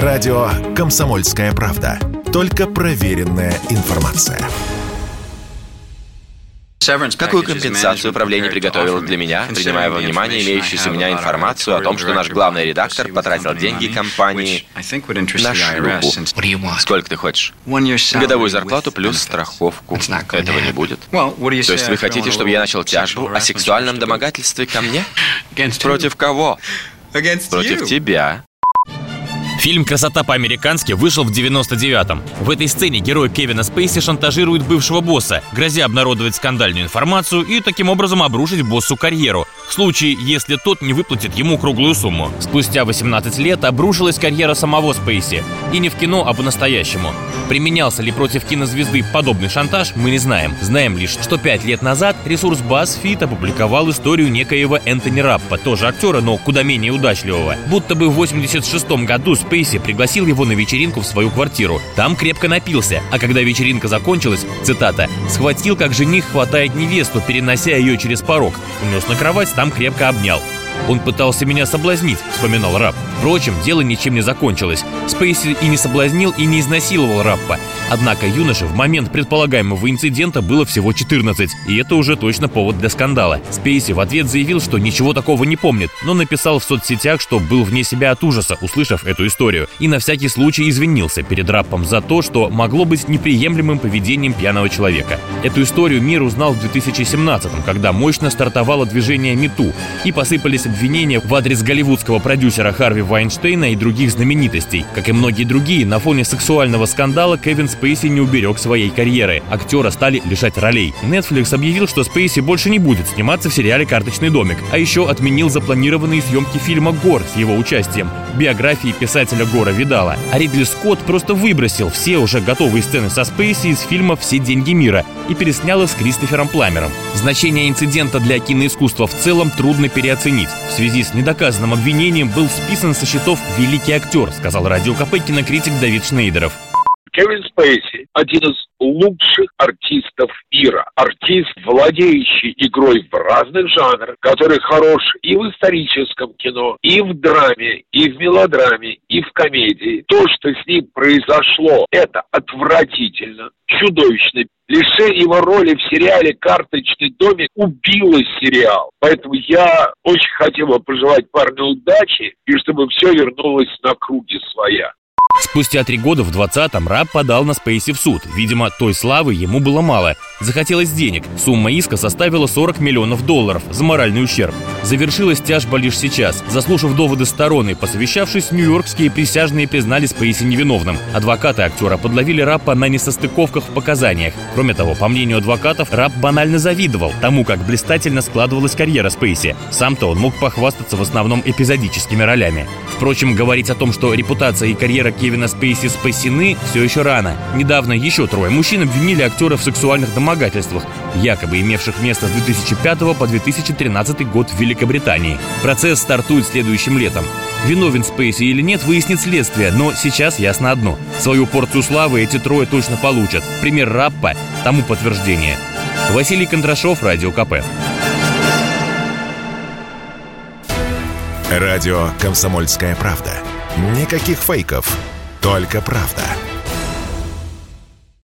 Радио «Комсомольская правда». Только проверенная информация. Какую компенсацию управление приготовило для меня, принимая во внимание имеющуюся у меня информацию о том, что наш главный редактор потратил деньги компании на шлюпу? Сколько ты хочешь? Годовую зарплату плюс страховку. Этого не будет. То есть вы хотите, чтобы я начал тяжбу о сексуальном домогательстве ко мне? Против кого? Против тебя. Фильм «Красота по-американски» вышел в 99-м. В этой сцене герой Кевина Спейси шантажирует бывшего босса, грозя обнародовать скандальную информацию и таким образом обрушить боссу карьеру, в случае, если тот не выплатит ему круглую сумму. Спустя 18 лет обрушилась карьера самого Спейси. И не в кино, а по-настоящему. Применялся ли против кинозвезды подобный шантаж, мы не знаем. Знаем лишь, что 5 лет назад ресурс BuzzFeed опубликовал историю некоего Энтони Раппа, тоже актера, но куда менее удачливого. Будто бы в 86 году Спейси пригласил его на вечеринку в свою квартиру. Там крепко напился, а когда вечеринка закончилась, цитата, «схватил, как жених хватает невесту, перенося ее через порог, унес на кровать, там крепко обнял. Он пытался меня соблазнить, вспоминал Раб. Впрочем, дело ничем не закончилось. Спейси и не соблазнил, и не изнасиловал Раппа. Однако юноше в момент предполагаемого инцидента было всего 14, и это уже точно повод для скандала. Спейси в ответ заявил, что ничего такого не помнит, но написал в соцсетях, что был вне себя от ужаса, услышав эту историю, и на всякий случай извинился перед Раппом за то, что могло быть неприемлемым поведением пьяного человека. Эту историю мир узнал в 2017 когда мощно стартовало движение МИТУ, и посыпались обвинения в адрес голливудского продюсера Харви Вайнштейна и других знаменитостей. Как и многие другие, на фоне сексуального скандала Кевин Спейси не уберег своей карьеры. Актера стали лишать ролей. Netflix объявил, что Спейси больше не будет сниматься в сериале «Карточный домик», а еще отменил запланированные съемки фильма «Гор» с его участием, биографии писателя Гора Видала. А Ридли Скотт просто выбросил все уже готовые сцены со Спейси из фильма «Все деньги мира» и переснял их с Кристофером Пламером. Значение инцидента для киноискусства в целом трудно переоценить. В связи с недоказанным обвинением был списан со счетов великий актер, сказал радио КП кинокритик Давид Шнейдеров. Кевин Спейси – один из лучших артистов мира. Артист, владеющий игрой в разных жанрах, который хорош и в историческом кино, и в драме, и в мелодраме, и в комедии. То, что с ним произошло, это отвратительно, чудовищно. Лишение его роли в сериале «Карточный домик» убило сериал. Поэтому я очень хотел бы пожелать парню удачи и чтобы все вернулось на круги своя. Спустя три года в 20-м Раб подал на Спейси в суд. Видимо, той славы ему было мало. Захотелось денег. Сумма иска составила 40 миллионов долларов за моральный ущерб. Завершилась тяжба лишь сейчас. Заслушав доводы сторон и посовещавшись, нью-йоркские присяжные признали Спейси невиновным. Адвокаты актера подловили Раппа на несостыковках в показаниях. Кроме того, по мнению адвокатов, Рап банально завидовал тому, как блистательно складывалась карьера Спейси. Сам-то он мог похвастаться в основном эпизодическими ролями. Впрочем, говорить о том, что репутация и карьера Кевина Спейси спасены, все еще рано. Недавно еще трое мужчин обвинили актера в сексуальных домогательствах, якобы имевших место с 2005 по 2013 год в Великобритании. Процесс стартует следующим летом. Виновен Спейси или нет, выяснит следствие, но сейчас ясно одно. Свою порцию славы эти трое точно получат. Пример Раппа тому подтверждение. Василий Кондрашов, Радио КП. Радио «Комсомольская правда». Никаких фейков, только правда.